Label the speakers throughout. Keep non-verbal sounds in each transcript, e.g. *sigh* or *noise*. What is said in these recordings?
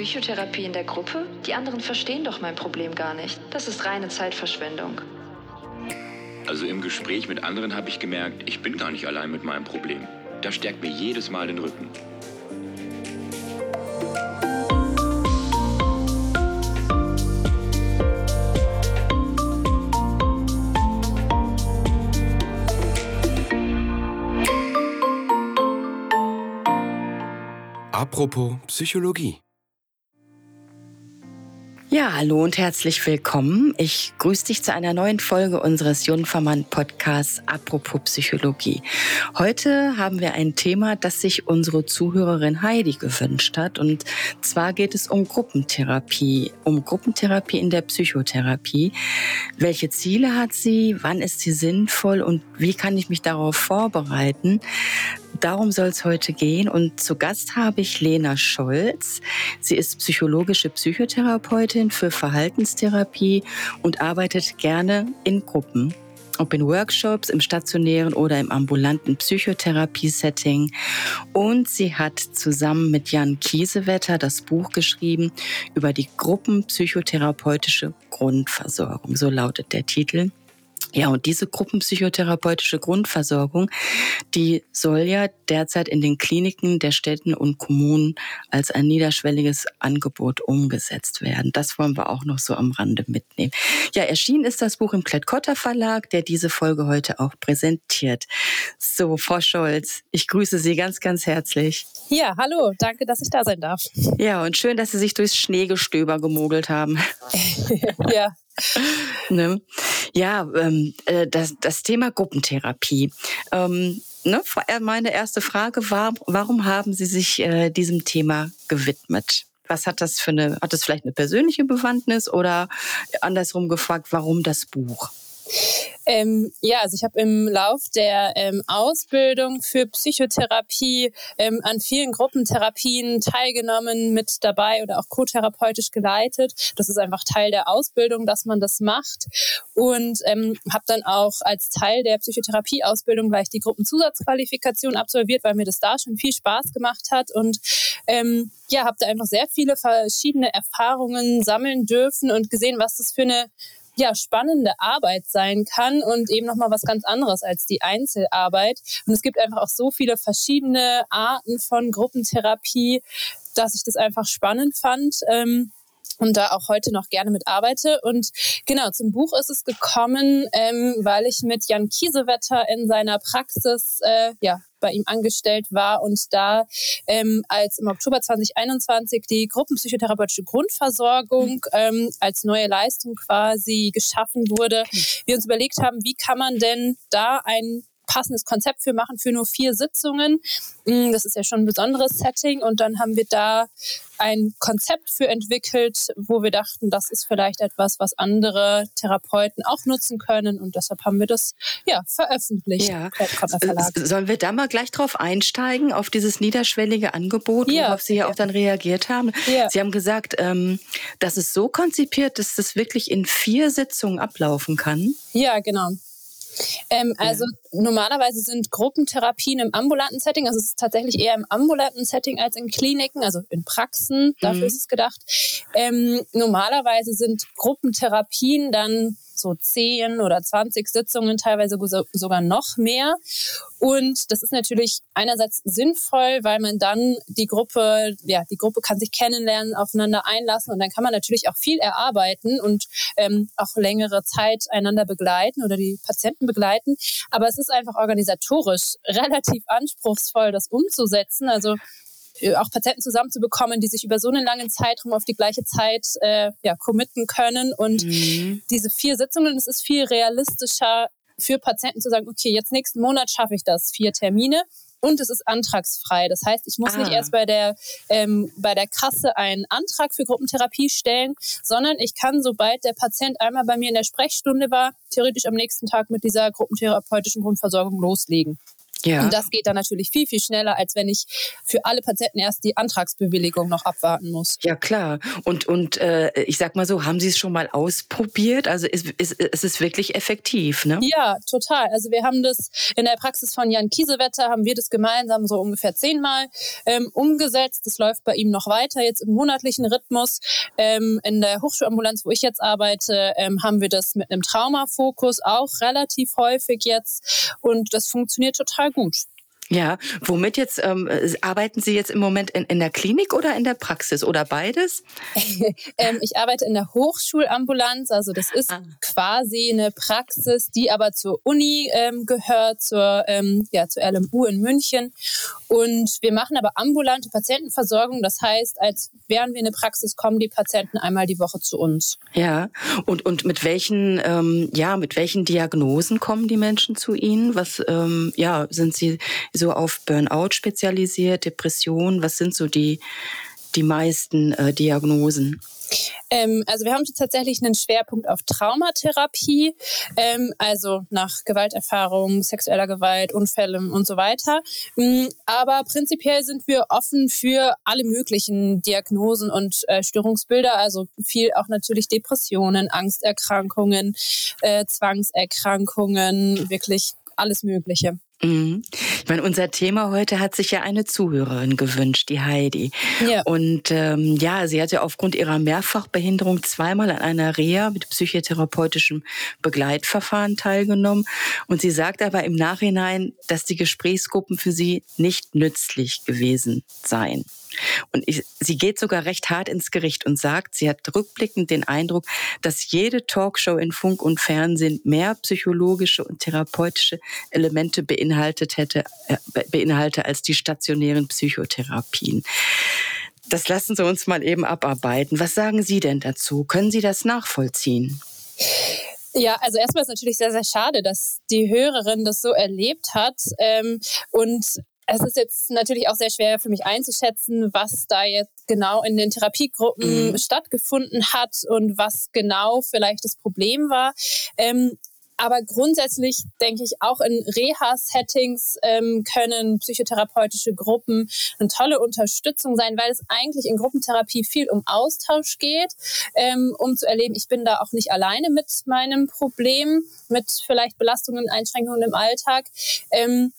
Speaker 1: Psychotherapie in der Gruppe? Die anderen verstehen doch mein Problem gar nicht. Das ist reine Zeitverschwendung.
Speaker 2: Also im Gespräch mit anderen habe ich gemerkt, ich bin gar nicht allein mit meinem Problem. Das stärkt mir jedes Mal den Rücken.
Speaker 3: Apropos Psychologie.
Speaker 4: Ja, hallo und herzlich willkommen. Ich grüße dich zu einer neuen Folge unseres Junfermann Podcasts Apropos Psychologie. Heute haben wir ein Thema, das sich unsere Zuhörerin Heidi gewünscht hat. Und zwar geht es um Gruppentherapie, um Gruppentherapie in der Psychotherapie. Welche Ziele hat sie? Wann ist sie sinnvoll? Und wie kann ich mich darauf vorbereiten? Darum soll es heute gehen. Und zu Gast habe ich Lena Scholz. Sie ist psychologische Psychotherapeutin für Verhaltenstherapie und arbeitet gerne in Gruppen. Ob in Workshops, im stationären oder im ambulanten Psychotherapie-Setting. Und sie hat zusammen mit Jan Kiesewetter das Buch geschrieben über die Gruppenpsychotherapeutische Grundversorgung. So lautet der Titel. Ja, und diese gruppenpsychotherapeutische Grundversorgung, die soll ja derzeit in den Kliniken der Städten und Kommunen als ein niederschwelliges Angebot umgesetzt werden. Das wollen wir auch noch so am Rande mitnehmen. Ja, erschienen ist das Buch im Klett-Cotta Verlag, der diese Folge heute auch präsentiert. So, Frau Scholz, ich grüße Sie ganz, ganz herzlich.
Speaker 5: Ja, hallo, danke, dass ich da sein darf.
Speaker 4: Ja, und schön, dass Sie sich durchs Schneegestöber gemogelt haben. *laughs*
Speaker 5: ja, *laughs*
Speaker 4: ne? Ja, ähm, äh, das, das Thema Gruppentherapie. Ähm, ne? Äh, meine erste Frage war, warum haben Sie sich äh, diesem Thema gewidmet? Was hat das für eine, hat das vielleicht eine persönliche Bewandtnis oder andersrum gefragt, warum das Buch?
Speaker 5: Ähm, ja, also ich habe im Lauf der ähm, Ausbildung für Psychotherapie ähm, an vielen Gruppentherapien teilgenommen, mit dabei oder auch co-therapeutisch geleitet. Das ist einfach Teil der Ausbildung, dass man das macht. Und ähm, habe dann auch als Teil der Psychotherapieausbildung gleich die Gruppenzusatzqualifikation absolviert, weil mir das da schon viel Spaß gemacht hat. Und ähm, ja, habe da einfach sehr viele verschiedene Erfahrungen sammeln dürfen und gesehen, was das für eine ja, spannende Arbeit sein kann und eben nochmal was ganz anderes als die Einzelarbeit. Und es gibt einfach auch so viele verschiedene Arten von Gruppentherapie, dass ich das einfach spannend fand. Ähm, und da auch heute noch gerne mit arbeite. Und genau, zum Buch ist es gekommen, ähm, weil ich mit Jan Kiesewetter in seiner Praxis äh, ja, bei ihm angestellt war und da ähm, als im Oktober 2021 die gruppenpsychotherapeutische Grundversorgung ähm, als neue Leistung quasi geschaffen wurde, wir uns überlegt haben, wie kann man denn da ein passendes Konzept für machen für nur vier Sitzungen. Mm, das ist ja schon ein besonderes Setting. Und dann haben wir da ein Konzept für entwickelt, wo wir dachten, das ist vielleicht etwas, was andere Therapeuten auch nutzen können. Und deshalb haben wir das ja veröffentlicht. Ja.
Speaker 4: Sollen wir da mal gleich drauf einsteigen, auf dieses niederschwellige Angebot, ja. worauf Sie ja auch dann reagiert haben? Ja. Sie haben gesagt, ähm, dass es so konzipiert, dass das wirklich in vier Sitzungen ablaufen kann.
Speaker 5: Ja, genau. Ähm, also ja. normalerweise sind Gruppentherapien im ambulanten Setting, also es ist tatsächlich eher im ambulanten Setting als in Kliniken, also in Praxen, dafür mhm. ist es gedacht. Ähm, normalerweise sind Gruppentherapien dann so zehn oder 20 Sitzungen, teilweise sogar noch mehr. Und das ist natürlich einerseits sinnvoll, weil man dann die Gruppe, ja, die Gruppe kann sich kennenlernen, aufeinander einlassen und dann kann man natürlich auch viel erarbeiten und ähm, auch längere Zeit einander begleiten oder die Patienten begleiten. Aber es ist einfach organisatorisch *laughs* relativ anspruchsvoll, das umzusetzen. Also auch Patienten zusammenzubekommen, die sich über so einen langen Zeitraum auf die gleiche Zeit äh, ja, committen können. Und mhm. diese vier Sitzungen, es ist viel realistischer für Patienten zu sagen, okay, jetzt nächsten Monat schaffe ich das, vier Termine. Und es ist antragsfrei. Das heißt, ich muss ah. nicht erst bei der, ähm, bei der Kasse einen Antrag für Gruppentherapie stellen, sondern ich kann, sobald der Patient einmal bei mir in der Sprechstunde war, theoretisch am nächsten Tag mit dieser gruppentherapeutischen Grundversorgung loslegen. Ja. Und das geht dann natürlich viel, viel schneller, als wenn ich für alle Patienten erst die Antragsbewilligung noch abwarten muss.
Speaker 4: Ja, klar. Und, und äh, ich sag mal so, haben Sie es schon mal ausprobiert? Also ist, ist, ist es wirklich effektiv, ne?
Speaker 5: Ja, total. Also wir haben das in der Praxis von Jan Kiesewetter, haben wir das gemeinsam so ungefähr zehnmal ähm, umgesetzt. Das läuft bei ihm noch weiter, jetzt im monatlichen Rhythmus. Ähm, in der Hochschulambulanz, wo ich jetzt arbeite, ähm, haben wir das mit einem Traumafokus auch relativ häufig jetzt. Und das funktioniert total gut.
Speaker 4: Ja, womit jetzt ähm, arbeiten Sie jetzt im Moment in, in der Klinik oder in der Praxis oder beides? *laughs*
Speaker 5: ähm, ich arbeite in der Hochschulambulanz, also das ist ah. quasi eine Praxis, die aber zur Uni ähm, gehört, zur, ähm, ja, zur LMU in München. Und wir machen aber ambulante Patientenversorgung, das heißt, als wären wir eine Praxis, kommen die Patienten einmal die Woche zu uns.
Speaker 4: Ja, und, und mit welchen, ähm, ja, mit welchen Diagnosen kommen die Menschen zu Ihnen? Was, ähm, ja, sind Sie so auf Burnout spezialisiert, Depression? Was sind so die, die meisten äh, Diagnosen?
Speaker 5: Ähm, also wir haben tatsächlich einen Schwerpunkt auf Traumatherapie, ähm, also nach Gewalterfahrung, sexueller Gewalt, Unfällen und so weiter. Mm, aber prinzipiell sind wir offen für alle möglichen Diagnosen und äh, Störungsbilder, also viel auch natürlich Depressionen, Angsterkrankungen, äh, Zwangserkrankungen, wirklich alles Mögliche.
Speaker 4: Mhm. Meine, unser Thema heute hat sich ja eine Zuhörerin gewünscht, die Heidi. Ja. Und ähm, ja, sie hatte aufgrund ihrer Mehrfachbehinderung zweimal an einer Reha mit psychotherapeutischem Begleitverfahren teilgenommen. Und sie sagt aber im Nachhinein, dass die Gesprächsgruppen für sie nicht nützlich gewesen seien. Und ich, sie geht sogar recht hart ins Gericht und sagt, sie hat rückblickend den Eindruck, dass jede Talkshow in Funk und Fernsehen mehr psychologische und therapeutische Elemente beinhaltet hätte, beinhalte als die stationären Psychotherapien. Das lassen Sie uns mal eben abarbeiten. Was sagen Sie denn dazu? Können Sie das nachvollziehen?
Speaker 5: Ja, also erstmal ist es natürlich sehr, sehr schade, dass die Hörerin das so erlebt hat. Ähm, und es ist jetzt natürlich auch sehr schwer für mich einzuschätzen, was da jetzt genau in den Therapiegruppen mhm. stattgefunden hat und was genau vielleicht das Problem war. Ähm, aber grundsätzlich denke ich, auch in Reha-Settings ähm, können psychotherapeutische Gruppen eine tolle Unterstützung sein, weil es eigentlich in Gruppentherapie viel um Austausch geht, ähm, um zu erleben, ich bin da auch nicht alleine mit meinem Problem, mit vielleicht Belastungen, Einschränkungen im Alltag. Ähm,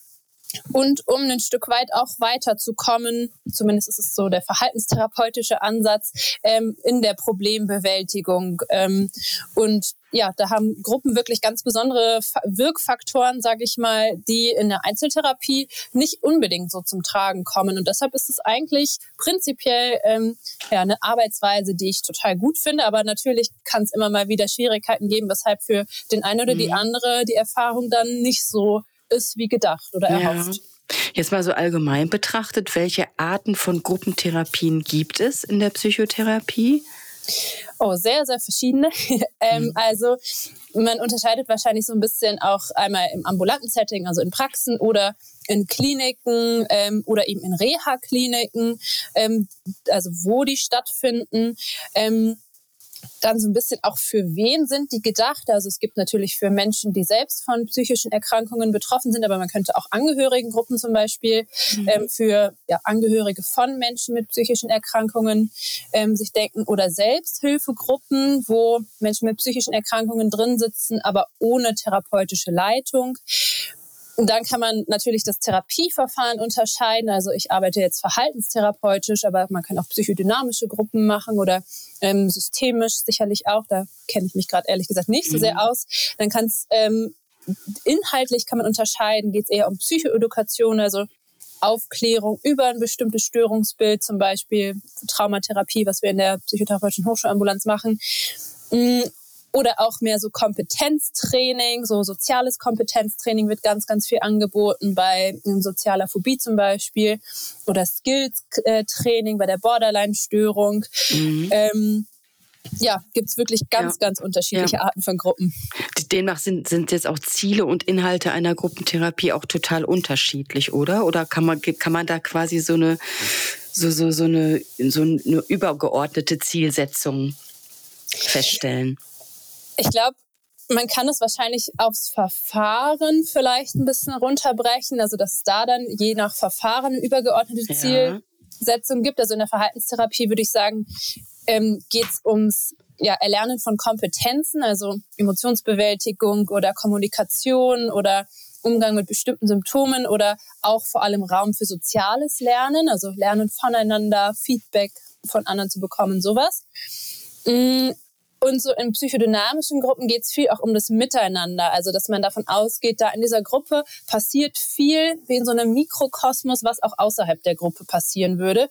Speaker 5: und um ein Stück weit auch weiterzukommen, zumindest ist es so der verhaltenstherapeutische Ansatz ähm, in der Problembewältigung. Ähm, und ja, da haben Gruppen wirklich ganz besondere Wirkfaktoren, sage ich mal, die in der Einzeltherapie nicht unbedingt so zum Tragen kommen. Und deshalb ist es eigentlich prinzipiell ähm, ja, eine Arbeitsweise, die ich total gut finde. Aber natürlich kann es immer mal wieder Schwierigkeiten geben, weshalb für den einen oder mhm. die andere die Erfahrung dann nicht so ist wie gedacht oder erhofft. Ja.
Speaker 4: Jetzt mal so allgemein betrachtet, welche Arten von Gruppentherapien gibt es in der Psychotherapie?
Speaker 5: Oh, sehr, sehr verschiedene. *laughs* ähm, mhm. Also man unterscheidet wahrscheinlich so ein bisschen auch einmal im ambulanten Setting, also in Praxen oder in Kliniken ähm, oder eben in Reha-Kliniken, ähm, also wo die stattfinden. Ähm, dann so ein bisschen auch für wen sind die gedacht. Also es gibt natürlich für Menschen, die selbst von psychischen Erkrankungen betroffen sind, aber man könnte auch Angehörigengruppen zum Beispiel mhm. ähm, für ja, Angehörige von Menschen mit psychischen Erkrankungen ähm, sich denken oder Selbsthilfegruppen, wo Menschen mit psychischen Erkrankungen drin sitzen, aber ohne therapeutische Leitung. Und dann kann man natürlich das Therapieverfahren unterscheiden. Also ich arbeite jetzt verhaltenstherapeutisch, aber man kann auch psychodynamische Gruppen machen oder ähm, systemisch sicherlich auch. Da kenne ich mich gerade ehrlich gesagt nicht so sehr mhm. aus. Dann kann es ähm, inhaltlich kann man unterscheiden. Geht es eher um Psychoedukation, also Aufklärung über ein bestimmtes Störungsbild, zum Beispiel Traumatherapie, was wir in der psychotherapeutischen Hochschulambulanz machen. Oder auch mehr so Kompetenztraining, so soziales Kompetenztraining wird ganz, ganz viel angeboten bei sozialer Phobie zum Beispiel oder Skills-Training bei der Borderline-Störung. Mhm. Ähm, ja, gibt's wirklich ganz, ja. ganz unterschiedliche ja. Arten von Gruppen.
Speaker 4: Demnach sind, sind jetzt auch Ziele und Inhalte einer Gruppentherapie auch total unterschiedlich, oder? Oder kann man, kann man da quasi so eine, so, so, so eine, so eine übergeordnete Zielsetzung feststellen?
Speaker 5: Ich glaube, man kann es wahrscheinlich aufs Verfahren vielleicht ein bisschen runterbrechen, also dass es da dann je nach Verfahren eine übergeordnete. Zielsetzung gibt. Also in der Verhaltenstherapie würde ich sagen, ähm, geht es ums ja, Erlernen von Kompetenzen, also Emotionsbewältigung oder Kommunikation oder Umgang mit bestimmten Symptomen oder auch vor allem Raum für soziales Lernen, also Lernen voneinander, Feedback von anderen zu bekommen, sowas. Und so in psychodynamischen Gruppen geht es viel auch um das Miteinander. Also, dass man davon ausgeht, da in dieser Gruppe passiert viel wie in so einem Mikrokosmos, was auch außerhalb der Gruppe passieren würde.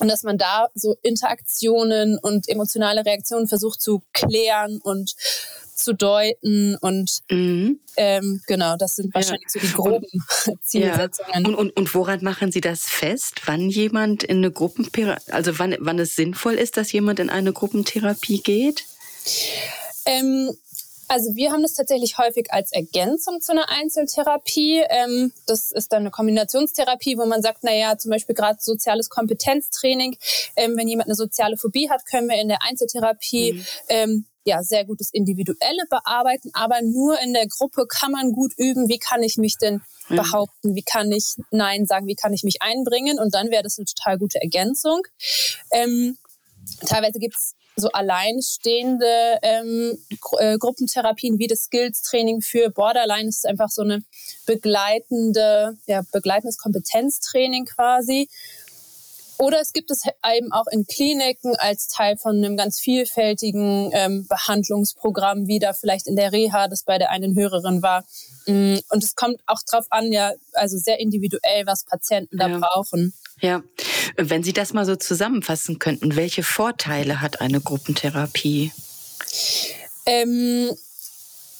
Speaker 5: Und dass man da so Interaktionen und emotionale Reaktionen versucht zu klären und zu deuten. Und mhm. ähm, genau, das sind wahrscheinlich ja. so die groben *laughs* Zielsetzungen.
Speaker 4: Ja. Und, und, und woran machen Sie das fest, wann jemand in eine Gruppentherapie, also wann, wann es sinnvoll ist, dass jemand in eine Gruppentherapie geht?
Speaker 5: Ähm, also wir haben das tatsächlich häufig als Ergänzung zu einer Einzeltherapie. Ähm, das ist dann eine Kombinationstherapie, wo man sagt, naja, zum Beispiel gerade soziales Kompetenztraining. Ähm, wenn jemand eine soziale Phobie hat, können wir in der Einzeltherapie mhm. Ja, sehr gutes Individuelle bearbeiten, aber nur in der Gruppe kann man gut üben, wie kann ich mich denn behaupten, wie kann ich Nein sagen, wie kann ich mich einbringen und dann wäre das eine total gute Ergänzung. Ähm, teilweise gibt es so alleinstehende ähm, äh, Gruppentherapien wie das Skills-Training für Borderline. Das ist einfach so eine begleitende, ja, begleitendes Kompetenztraining quasi. Oder es gibt es eben auch in Kliniken als Teil von einem ganz vielfältigen ähm, Behandlungsprogramm, wie da vielleicht in der Reha, das bei der einen Hörerin war. Mm, und es kommt auch drauf an, ja, also sehr individuell, was Patienten da ja. brauchen.
Speaker 4: Ja, wenn Sie das mal so zusammenfassen könnten, welche Vorteile hat eine Gruppentherapie?
Speaker 5: Ähm,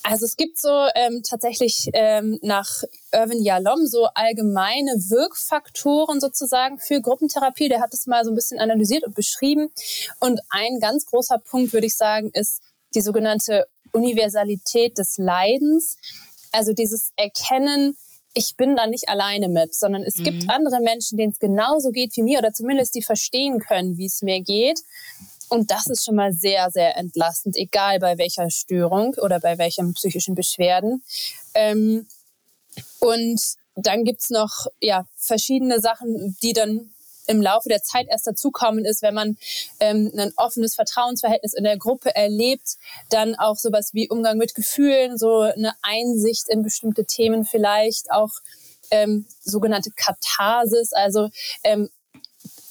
Speaker 5: also es gibt so ähm, tatsächlich ähm, nach Irvin Yalom so allgemeine Wirkfaktoren sozusagen für Gruppentherapie. Der hat es mal so ein bisschen analysiert und beschrieben. Und ein ganz großer Punkt, würde ich sagen, ist die sogenannte Universalität des Leidens. Also dieses Erkennen, ich bin da nicht alleine mit, sondern es mhm. gibt andere Menschen, denen es genauso geht wie mir oder zumindest die verstehen können, wie es mir geht. Und das ist schon mal sehr, sehr entlastend, egal bei welcher Störung oder bei welchen psychischen Beschwerden. Ähm, und dann gibt's noch ja, verschiedene Sachen, die dann im Laufe der Zeit erst dazukommen ist, wenn man ähm, ein offenes Vertrauensverhältnis in der Gruppe erlebt, dann auch sowas wie Umgang mit Gefühlen, so eine Einsicht in bestimmte Themen vielleicht, auch ähm, sogenannte Katharsis, also ähm,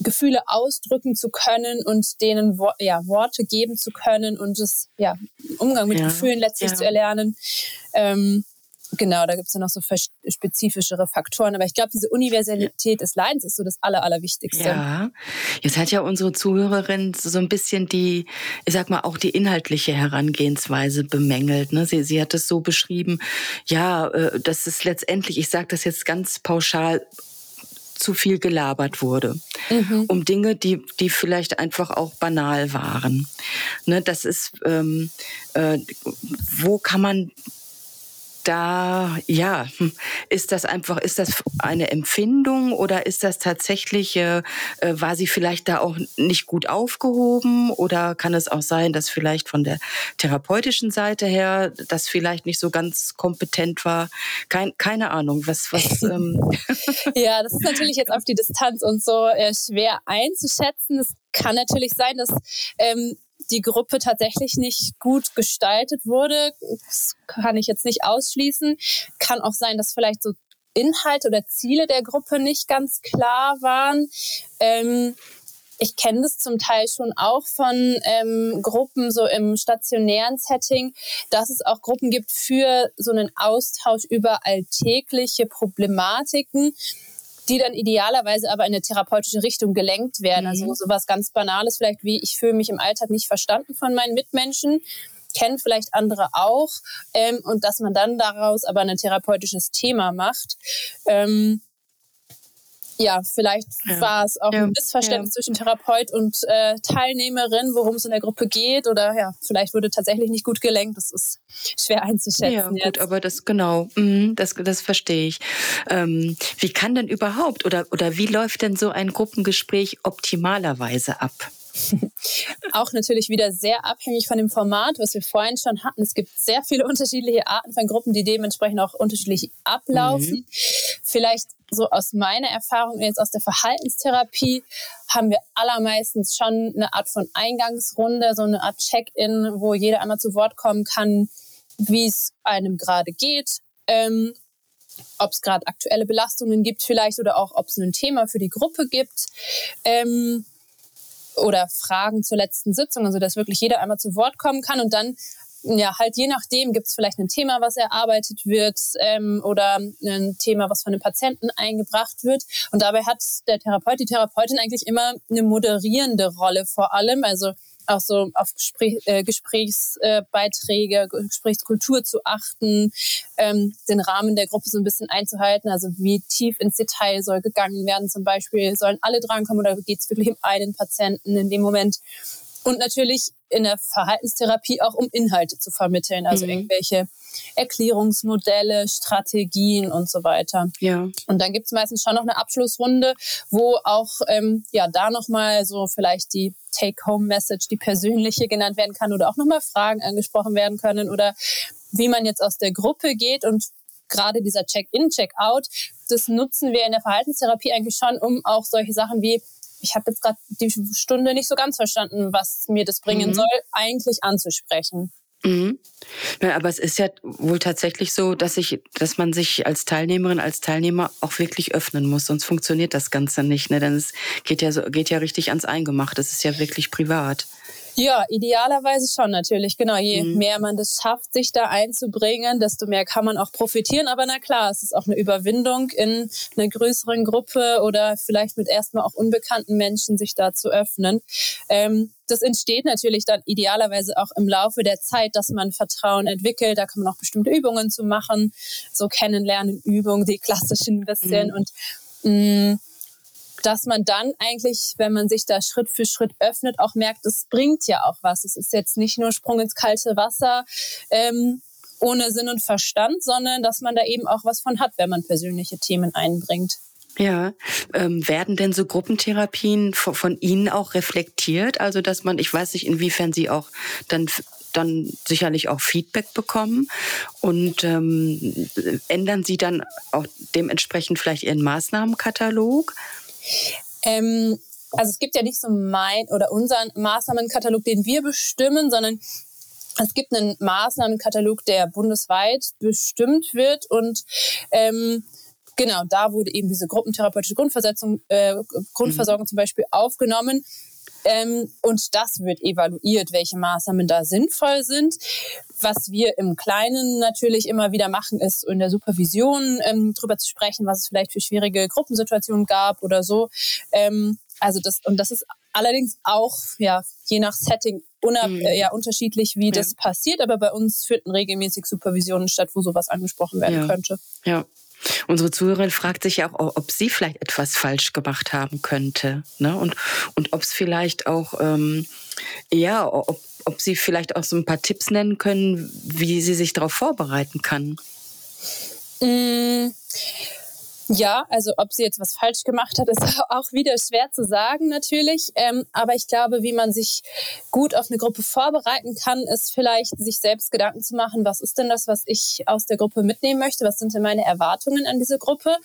Speaker 5: Gefühle ausdrücken zu können und denen ja, Worte geben zu können und das ja, Umgang mit ja, Gefühlen letztlich ja. zu erlernen. Ähm, genau, da gibt es ja noch so spezifischere Faktoren. Aber ich glaube, diese Universalität des Leidens ist so das Aller, Allerwichtigste.
Speaker 4: Ja, jetzt hat ja unsere Zuhörerin so ein bisschen die, ich sag mal, auch die inhaltliche Herangehensweise bemängelt. Ne? Sie, sie hat es so beschrieben, ja, äh, das ist letztendlich, ich sage das jetzt ganz pauschal, zu viel gelabert wurde. Mhm. Um Dinge, die, die vielleicht einfach auch banal waren. Ne, das ist, ähm, äh, wo kann man da, ja, ist das einfach, ist das eine Empfindung oder ist das tatsächlich, äh, äh, war sie vielleicht da auch nicht gut aufgehoben oder kann es auch sein, dass vielleicht von der therapeutischen Seite her das vielleicht nicht so ganz kompetent war? Kein, keine Ahnung, was, was. *laughs* Ähm
Speaker 5: ja, das ist natürlich jetzt auf die Distanz und so äh, schwer einzuschätzen. Es kann natürlich sein, dass ähm, die Gruppe tatsächlich nicht gut gestaltet wurde. Das kann ich jetzt nicht ausschließen. Kann auch sein, dass vielleicht so Inhalte oder Ziele der Gruppe nicht ganz klar waren. Ähm, ich kenne das zum Teil schon auch von ähm, Gruppen so im stationären Setting, dass es auch Gruppen gibt für so einen Austausch über alltägliche Problematiken die dann idealerweise aber in eine therapeutische Richtung gelenkt werden. Also mhm. Also sowas ganz Banales vielleicht wie, ich fühle mich im Alltag nicht verstanden von meinen Mitmenschen kennen vielleicht andere auch ähm, und dass man dann daraus aber ein therapeutisches Thema macht. Ähm, ja, vielleicht ja. war es auch ja. ein Missverständnis ja. zwischen Therapeut und äh, Teilnehmerin, worum es in der Gruppe geht. Oder ja, vielleicht wurde tatsächlich nicht gut gelenkt. Das ist schwer einzuschätzen. Ja,
Speaker 4: jetzt. gut, aber das genau, mhm, das, das verstehe ich. Ähm, wie kann denn überhaupt oder, oder wie läuft denn so ein Gruppengespräch optimalerweise ab?
Speaker 5: Auch natürlich wieder sehr abhängig von dem Format, was wir vorhin schon hatten. Es gibt sehr viele *laughs* unterschiedliche Arten von Gruppen, die dementsprechend auch unterschiedlich ablaufen. Mhm. Vielleicht so aus meiner Erfahrung jetzt aus der Verhaltenstherapie haben wir allermeistens schon eine Art von Eingangsrunde, so eine Art Check-in, wo jeder einmal zu Wort kommen kann, wie es einem gerade geht, ähm, ob es gerade aktuelle Belastungen gibt vielleicht oder auch ob es ein Thema für die Gruppe gibt. Ähm, oder Fragen zur letzten Sitzung, also dass wirklich jeder einmal zu Wort kommen kann und dann ja, halt je nachdem gibt es vielleicht ein Thema, was erarbeitet wird ähm, oder ein Thema, was von einem Patienten eingebracht wird. Und dabei hat der Therapeut, die Therapeutin eigentlich immer eine moderierende Rolle vor allem. Also auch so auf Gespräch, äh, Gesprächsbeiträge, Gesprächskultur zu achten, ähm, den Rahmen der Gruppe so ein bisschen einzuhalten. Also wie tief ins Detail soll gegangen werden zum Beispiel. Sollen alle drankommen oder geht es wirklich um einen Patienten in dem Moment? Und natürlich in der Verhaltenstherapie auch um Inhalte zu vermitteln, also mhm. irgendwelche Erklärungsmodelle, Strategien und so weiter.
Speaker 4: Ja.
Speaker 5: Und dann gibt es meistens schon noch eine Abschlussrunde, wo auch ähm, ja da nochmal so vielleicht die Take-Home-Message, die persönliche genannt werden kann oder auch nochmal Fragen angesprochen werden können oder wie man jetzt aus der Gruppe geht und gerade dieser Check-in, Check-out, das nutzen wir in der Verhaltenstherapie eigentlich schon, um auch solche Sachen wie ich habe jetzt gerade die Stunde nicht so ganz verstanden, was mir das bringen mhm. soll, eigentlich anzusprechen.
Speaker 4: Mhm. Ja, aber es ist ja wohl tatsächlich so, dass ich, dass man sich als Teilnehmerin, als Teilnehmer auch wirklich öffnen muss, sonst funktioniert das Ganze nicht. Ne? Denn es geht ja so, geht ja richtig ans Eingemachte. Es ist ja wirklich privat.
Speaker 5: Ja, idealerweise schon natürlich. Genau, je mhm. mehr man das schafft, sich da einzubringen, desto mehr kann man auch profitieren. Aber na klar, es ist auch eine Überwindung in einer größeren Gruppe oder vielleicht mit erstmal auch unbekannten Menschen sich da zu öffnen. Ähm, das entsteht natürlich dann idealerweise auch im Laufe der Zeit, dass man Vertrauen entwickelt. Da kann man auch bestimmte Übungen zu machen, so kennenlernen Übungen, die klassischen ein bisschen mhm. und mh, mm, dass man dann eigentlich, wenn man sich da Schritt für Schritt öffnet, auch merkt, es bringt ja auch was. Es ist jetzt nicht nur Sprung ins kalte Wasser ähm, ohne Sinn und Verstand, sondern dass man da eben auch was von hat, wenn man persönliche Themen einbringt.
Speaker 4: Ja, ähm, werden denn so Gruppentherapien von, von Ihnen auch reflektiert? Also, dass man, ich weiß nicht, inwiefern Sie auch dann dann sicherlich auch Feedback bekommen und ähm, ändern Sie dann auch dementsprechend vielleicht Ihren Maßnahmenkatalog?
Speaker 5: Ähm, also es gibt ja nicht so mein oder unseren Maßnahmenkatalog, den wir bestimmen, sondern es gibt einen Maßnahmenkatalog, der bundesweit bestimmt wird und ähm, genau da wurde eben diese gruppentherapeutische Grundversetzung, äh, Grundversorgung mhm. zum Beispiel aufgenommen. Ähm, und das wird evaluiert, welche Maßnahmen da sinnvoll sind. Was wir im Kleinen natürlich immer wieder machen, ist in der Supervision ähm, darüber zu sprechen, was es vielleicht für schwierige Gruppensituationen gab oder so. Ähm, also das, und das ist allerdings auch ja, je nach Setting unab, mhm. äh, ja, unterschiedlich, wie ja. das passiert. Aber bei uns finden regelmäßig Supervisionen statt, wo sowas angesprochen werden
Speaker 4: ja.
Speaker 5: könnte.
Speaker 4: Ja. Unsere Zuhörerin fragt sich ja auch, ob sie vielleicht etwas falsch gemacht haben könnte. Ne? Und, und ob es vielleicht auch, ähm, ja, ob, ob sie vielleicht auch so ein paar Tipps nennen können, wie sie sich darauf vorbereiten kann.
Speaker 5: Mmh. Ja, also ob sie jetzt was falsch gemacht hat, *laughs* ist auch wieder schwer zu sagen natürlich. Ähm, aber ich glaube, wie man sich gut auf eine Gruppe vorbereiten kann, ist vielleicht sich selbst Gedanken zu machen, was ist denn das, was ich aus der Gruppe mitnehmen möchte? Was sind denn meine Erwartungen an diese Gruppe?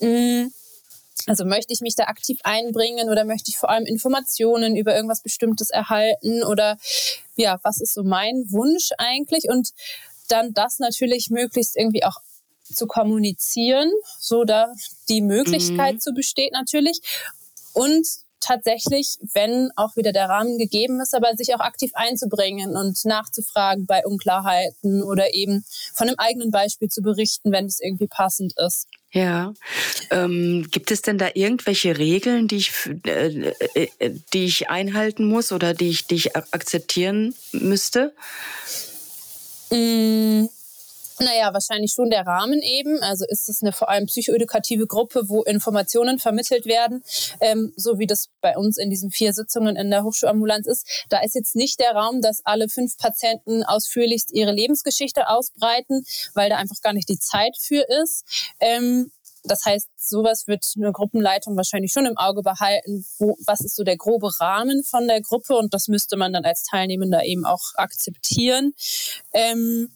Speaker 5: Mhm. Also möchte ich mich da aktiv einbringen oder möchte ich vor allem Informationen über irgendwas Bestimmtes erhalten oder ja, was ist so mein Wunsch eigentlich? Und dann das natürlich möglichst irgendwie auch zu kommunizieren, so da die Möglichkeit mhm. zu besteht natürlich. Und tatsächlich, wenn auch wieder der Rahmen gegeben ist, aber sich auch aktiv einzubringen und nachzufragen bei Unklarheiten oder eben von einem eigenen Beispiel zu berichten, wenn es irgendwie passend ist.
Speaker 4: Ja. Ähm, gibt es denn da irgendwelche Regeln, die ich, äh, äh, die ich einhalten muss oder die ich, die ich akzeptieren müsste?
Speaker 5: Mm. Naja, wahrscheinlich schon der Rahmen eben. Also ist es eine vor allem psychoedukative Gruppe, wo Informationen vermittelt werden, ähm, so wie das bei uns in diesen vier Sitzungen in der Hochschulambulanz ist. Da ist jetzt nicht der Raum, dass alle fünf Patienten ausführlichst ihre Lebensgeschichte ausbreiten, weil da einfach gar nicht die Zeit für ist. Ähm, das heißt, sowas wird eine Gruppenleitung wahrscheinlich schon im Auge behalten. Wo, was ist so der grobe Rahmen von der Gruppe? Und das müsste man dann als Teilnehmender eben auch akzeptieren. Ähm,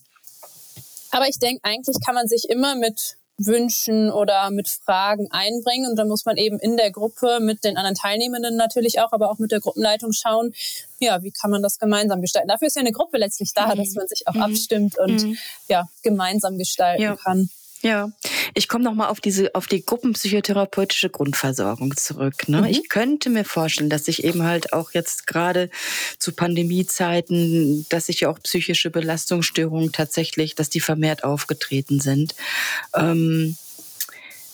Speaker 5: aber ich denke, eigentlich kann man sich immer mit Wünschen oder mit Fragen einbringen. Und dann muss man eben in der Gruppe mit den anderen Teilnehmenden natürlich auch, aber auch mit der Gruppenleitung schauen, ja, wie kann man das gemeinsam gestalten. Dafür ist ja eine Gruppe letztlich da, mhm. dass man sich auch mhm. abstimmt und mhm. ja, gemeinsam gestalten ja. kann.
Speaker 4: Ja, ich komme nochmal auf diese, auf die gruppenpsychotherapeutische Grundversorgung zurück. Ne? Mhm. Ich könnte mir vorstellen, dass sich eben halt auch jetzt gerade zu Pandemiezeiten, dass sich ja auch psychische Belastungsstörungen tatsächlich, dass die vermehrt aufgetreten sind. Ähm,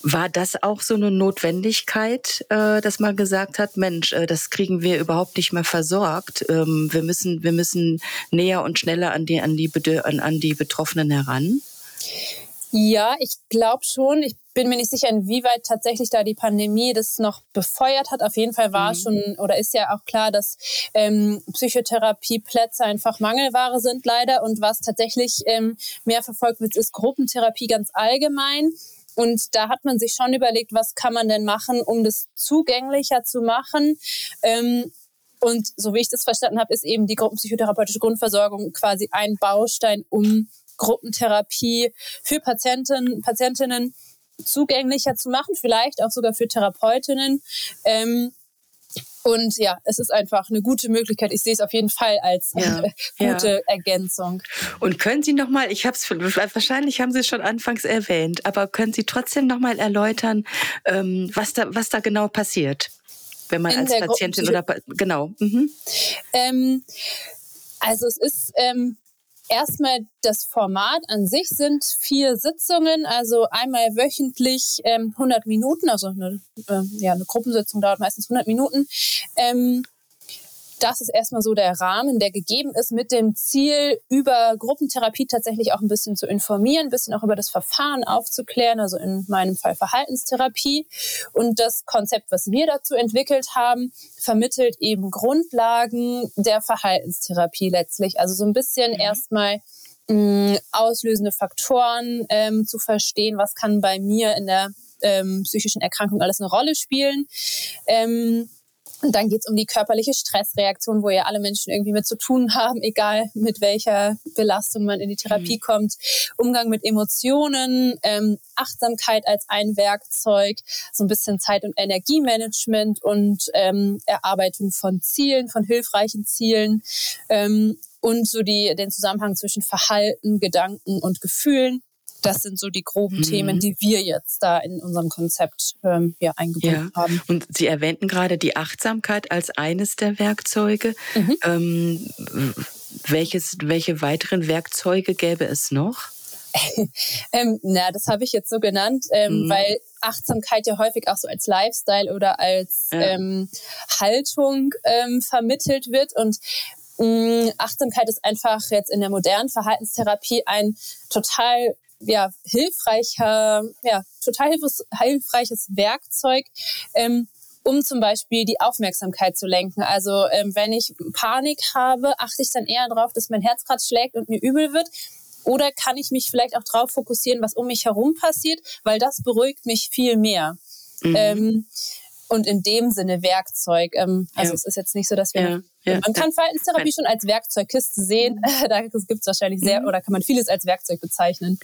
Speaker 4: war das auch so eine Notwendigkeit, äh, dass man gesagt hat, Mensch, äh, das kriegen wir überhaupt nicht mehr versorgt. Ähm, wir müssen, wir müssen näher und schneller an die, an die, an, an die Betroffenen heran?
Speaker 5: Ja, ich glaube schon. Ich bin mir nicht sicher, inwieweit tatsächlich da die Pandemie das noch befeuert hat. Auf jeden Fall war mhm. schon oder ist ja auch klar, dass ähm, Psychotherapieplätze einfach Mangelware sind leider. Und was tatsächlich ähm, mehr verfolgt wird, ist Gruppentherapie ganz allgemein. Und da hat man sich schon überlegt, was kann man denn machen, um das zugänglicher zu machen. Ähm, und so wie ich das verstanden habe, ist eben die gruppenpsychotherapeutische Grundversorgung quasi ein Baustein, um Gruppentherapie für Patienten, Patientinnen zugänglicher zu machen, vielleicht auch sogar für Therapeutinnen. Ähm, und ja, es ist einfach eine gute Möglichkeit. Ich sehe es auf jeden Fall als ja, äh, gute ja. Ergänzung.
Speaker 4: Und können Sie noch mal, ich habe es wahrscheinlich haben Sie es schon anfangs erwähnt, aber können Sie trotzdem noch mal erläutern, ähm, was da was da genau passiert, wenn man In als Patientin oder genau? Mhm.
Speaker 5: Ähm, also es ist ähm, Erstmal das Format an sich sind vier Sitzungen, also einmal wöchentlich ähm, 100 Minuten, also eine, äh, ja, eine Gruppensitzung dauert meistens 100 Minuten. Ähm, das ist erstmal so der Rahmen, der gegeben ist, mit dem Ziel, über Gruppentherapie tatsächlich auch ein bisschen zu informieren, ein bisschen auch über das Verfahren aufzuklären, also in meinem Fall Verhaltenstherapie. Und das Konzept, was wir dazu entwickelt haben, vermittelt eben Grundlagen der Verhaltenstherapie letztlich. Also so ein bisschen mhm. erstmal mh, auslösende Faktoren ähm, zu verstehen, was kann bei mir in der ähm, psychischen Erkrankung alles eine Rolle spielen. Ähm, und dann geht es um die körperliche Stressreaktion, wo ja alle Menschen irgendwie mit zu tun haben, egal mit welcher Belastung man in die Therapie mhm. kommt. Umgang mit Emotionen, ähm, Achtsamkeit als ein Werkzeug, so ein bisschen Zeit- und Energiemanagement und ähm, Erarbeitung von Zielen, von hilfreichen Zielen. Ähm, und so die, den Zusammenhang zwischen Verhalten, Gedanken und Gefühlen. Das sind so die groben mhm. Themen, die wir jetzt da in unserem Konzept ähm, ja, eingebunden ja. haben.
Speaker 4: Und Sie erwähnten gerade die Achtsamkeit als eines der Werkzeuge. Mhm. Ähm, welches, welche weiteren Werkzeuge gäbe es noch? *laughs*
Speaker 5: ähm, na, das habe ich jetzt so genannt, ähm, mhm. weil Achtsamkeit ja häufig auch so als Lifestyle oder als ja. ähm, Haltung ähm, vermittelt wird. Und mh, mm, Achtsamkeit ist einfach jetzt in der modernen Verhaltenstherapie ein total ja, hilfreicher, ja, total hilfreiches Werkzeug, ähm, um zum Beispiel die Aufmerksamkeit zu lenken. Also ähm, wenn ich Panik habe, achte ich dann eher darauf, dass mein Herz gerade schlägt und mir übel wird. Oder kann ich mich vielleicht auch darauf fokussieren, was um mich herum passiert, weil das beruhigt mich viel mehr. Mhm. Ähm, und in dem Sinne Werkzeug. Ähm, also ja. es ist jetzt nicht so, dass wir ja. Ja. Man kann Verhaltenstherapie schon als Werkzeugkiste sehen. Mhm. *laughs* Da gibt es wahrscheinlich sehr, mhm. oder kann man vieles als Werkzeug bezeichnen.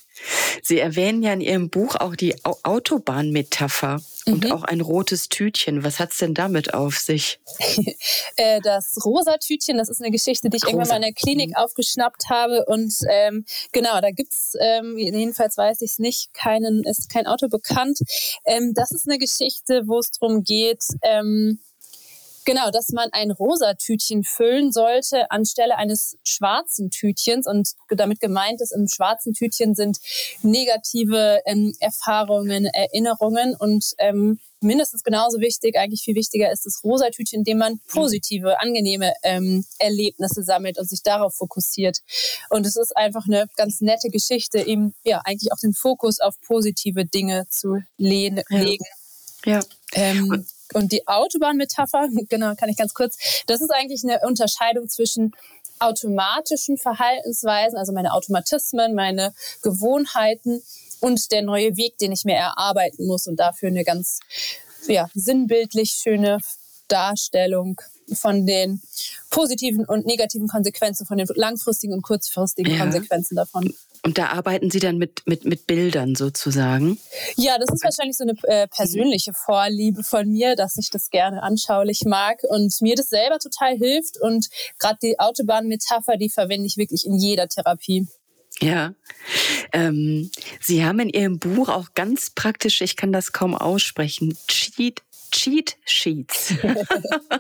Speaker 4: Sie erwähnen ja in Ihrem Buch auch die Autobahnmetapher und mhm. auch ein rotes Tütchen. Was hat es denn damit auf sich? *laughs*
Speaker 5: Äh, das rosa Tütchen, das ist eine Geschichte, die ich rosa. irgendwann mal in der Klinik mhm. aufgeschnappt habe. Und ähm, genau, da gibt es, ähm, jedenfalls weiß ich es nicht, keinen, ist kein Auto bekannt. Ähm, das ist eine Geschichte, wo es darum geht, ähm, Genau, dass man ein rosa Tütchen füllen sollte anstelle eines schwarzen Tütchens. Und damit gemeint ist, im schwarzen Tütchen sind negative ähm, Erfahrungen, Erinnerungen und ähm, mindestens genauso wichtig, eigentlich viel wichtiger ist das rosa Tütchen, in dem man positive, angenehme ähm, Erlebnisse sammelt und sich darauf fokussiert. Und es ist einfach eine ganz nette Geschichte, eben ja eigentlich auch den Fokus auf positive Dinge zu legen. Ja. ja. Ähm, und die Autobahnmetapher, *laughs* genau, kann ich ganz kurz, das ist eigentlich eine Unterscheidung zwischen automatischen Verhaltensweisen, also meine Automatismen, meine Gewohnheiten und der neue Weg, den ich mir erarbeiten muss und dafür eine ganz ja, sinnbildlich schöne Darstellung von den positiven und negativen Konsequenzen, von den langfristigen und kurzfristigen ja. Konsequenzen davon.
Speaker 4: Und da arbeiten Sie dann mit, mit, mit Bildern sozusagen?
Speaker 5: Ja, das ist wahrscheinlich so eine äh, persönliche Vorliebe von mir, dass ich das gerne anschaulich mag und mir das selber total hilft. Und gerade die Autobahnmetapher, die verwende ich wirklich in jeder Therapie.
Speaker 4: Ja. Ähm, Sie haben in Ihrem Buch auch ganz praktisch, ich kann das kaum aussprechen, Cheat Cheat Sheets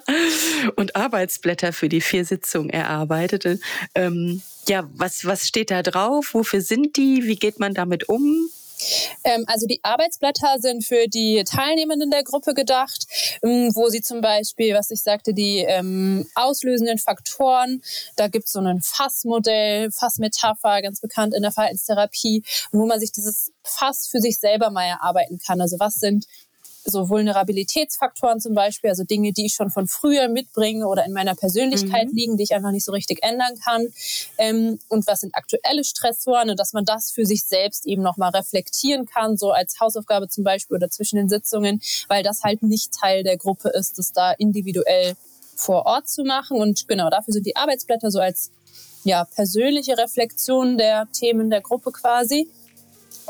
Speaker 4: *laughs* und Arbeitsblätter für die vier Sitzungen erarbeitet. Ähm, ja, was, was steht da drauf? Wofür sind die? Wie geht man damit um?
Speaker 5: Ähm, also die Arbeitsblätter sind für die Teilnehmenden der Gruppe gedacht, ähm, wo sie zum Beispiel, was ich sagte, die ähm, auslösenden Faktoren, da gibt es so ein Fassmodell, Fassmetapher, ganz bekannt in der Verhaltenstherapie, wo man sich dieses Fass für sich selber mal erarbeiten kann. Also was sind so Vulnerabilitätsfaktoren zum Beispiel, also Dinge, die ich schon von früher mitbringe oder in meiner Persönlichkeit mhm. liegen, die ich einfach nicht so richtig ändern kann. Ähm, und was sind aktuelle Stressoren und dass man das für sich selbst eben nochmal reflektieren kann, so als Hausaufgabe zum Beispiel oder zwischen den Sitzungen, weil das halt nicht Teil der Gruppe ist, das da individuell vor Ort zu machen. Und genau dafür sind die Arbeitsblätter so als ja, persönliche Reflexion der Themen der Gruppe quasi.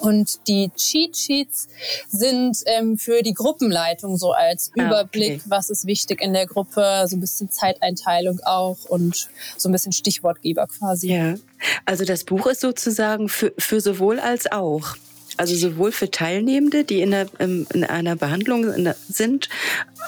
Speaker 5: Und die Cheat Sheets sind ähm, für die Gruppenleitung so als ah, Überblick, okay. was ist wichtig in der Gruppe, so ein bisschen Zeiteinteilung auch und so ein bisschen Stichwortgeber quasi.
Speaker 4: Ja, also das Buch ist sozusagen für, für sowohl als auch. Also sowohl für Teilnehmende, die in, der, in einer Behandlung sind,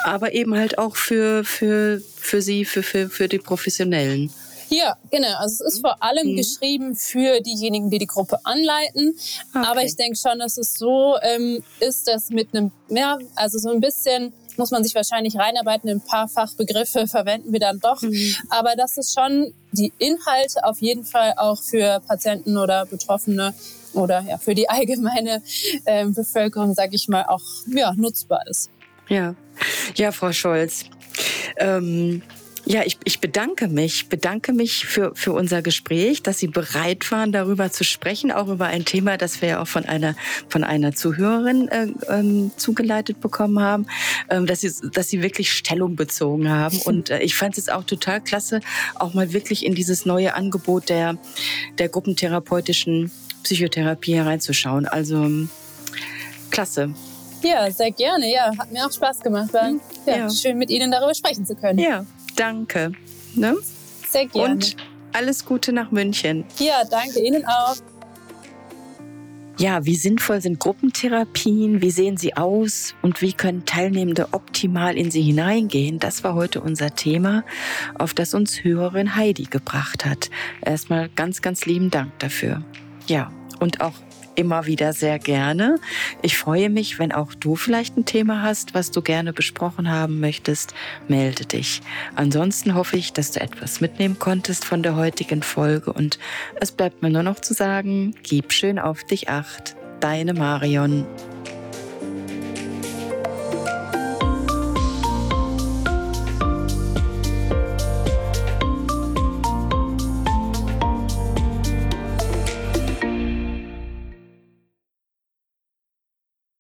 Speaker 4: aber eben halt auch für, für, für sie, für, für, für die Professionellen.
Speaker 5: Ja, genau. Also es ist vor allem mhm. geschrieben für diejenigen, die die Gruppe anleiten. Okay. Aber ich denke schon, dass es so ähm, ist, dass mit einem, ja, also so ein bisschen muss man sich wahrscheinlich reinarbeiten. Ein paar Fachbegriffe *laughs* verwenden wir dann doch. Mhm. Aber das ist schon die Inhalte auf jeden Fall auch für Patienten oder Betroffene oder ja, für die *laughs* allgemeine äh, Bevölkerung, sage ich mal, auch ja, nutzbar ist.
Speaker 4: Ja, ja, Frau Scholz. Ähm ja, ich, ich bedanke mich, bedanke mich für, für unser Gespräch, dass Sie bereit waren, darüber zu sprechen, auch über ein Thema, das wir ja auch von einer, von einer Zuhörerin äh, ähm, zugeleitet bekommen haben, ähm, dass, Sie, dass Sie wirklich Stellung bezogen haben. *laughs* Und äh, ich fand es auch total klasse, auch mal wirklich in dieses neue Angebot der, der gruppentherapeutischen Psychotherapie hereinzuschauen. Also klasse.
Speaker 5: Ja, sehr gerne. Ja, hat mir auch Spaß gemacht. War, ja, ja. Schön mit Ihnen darüber sprechen zu können.
Speaker 4: Ja, danke. Ne?
Speaker 5: Sehr gerne.
Speaker 4: Und alles Gute nach München.
Speaker 5: Ja, danke Ihnen auch.
Speaker 4: Ja, wie sinnvoll sind Gruppentherapien? Wie sehen sie aus? Und wie können Teilnehmende optimal in sie hineingehen? Das war heute unser Thema, auf das uns Hörerin Heidi gebracht hat. Erstmal ganz, ganz lieben Dank dafür. Ja, und auch immer wieder sehr gerne. Ich freue mich, wenn auch du vielleicht ein Thema hast, was du gerne besprochen haben möchtest, melde dich. Ansonsten hoffe ich, dass du etwas mitnehmen konntest von der heutigen Folge und es bleibt mir nur noch zu sagen, gib schön auf dich acht. Deine Marion.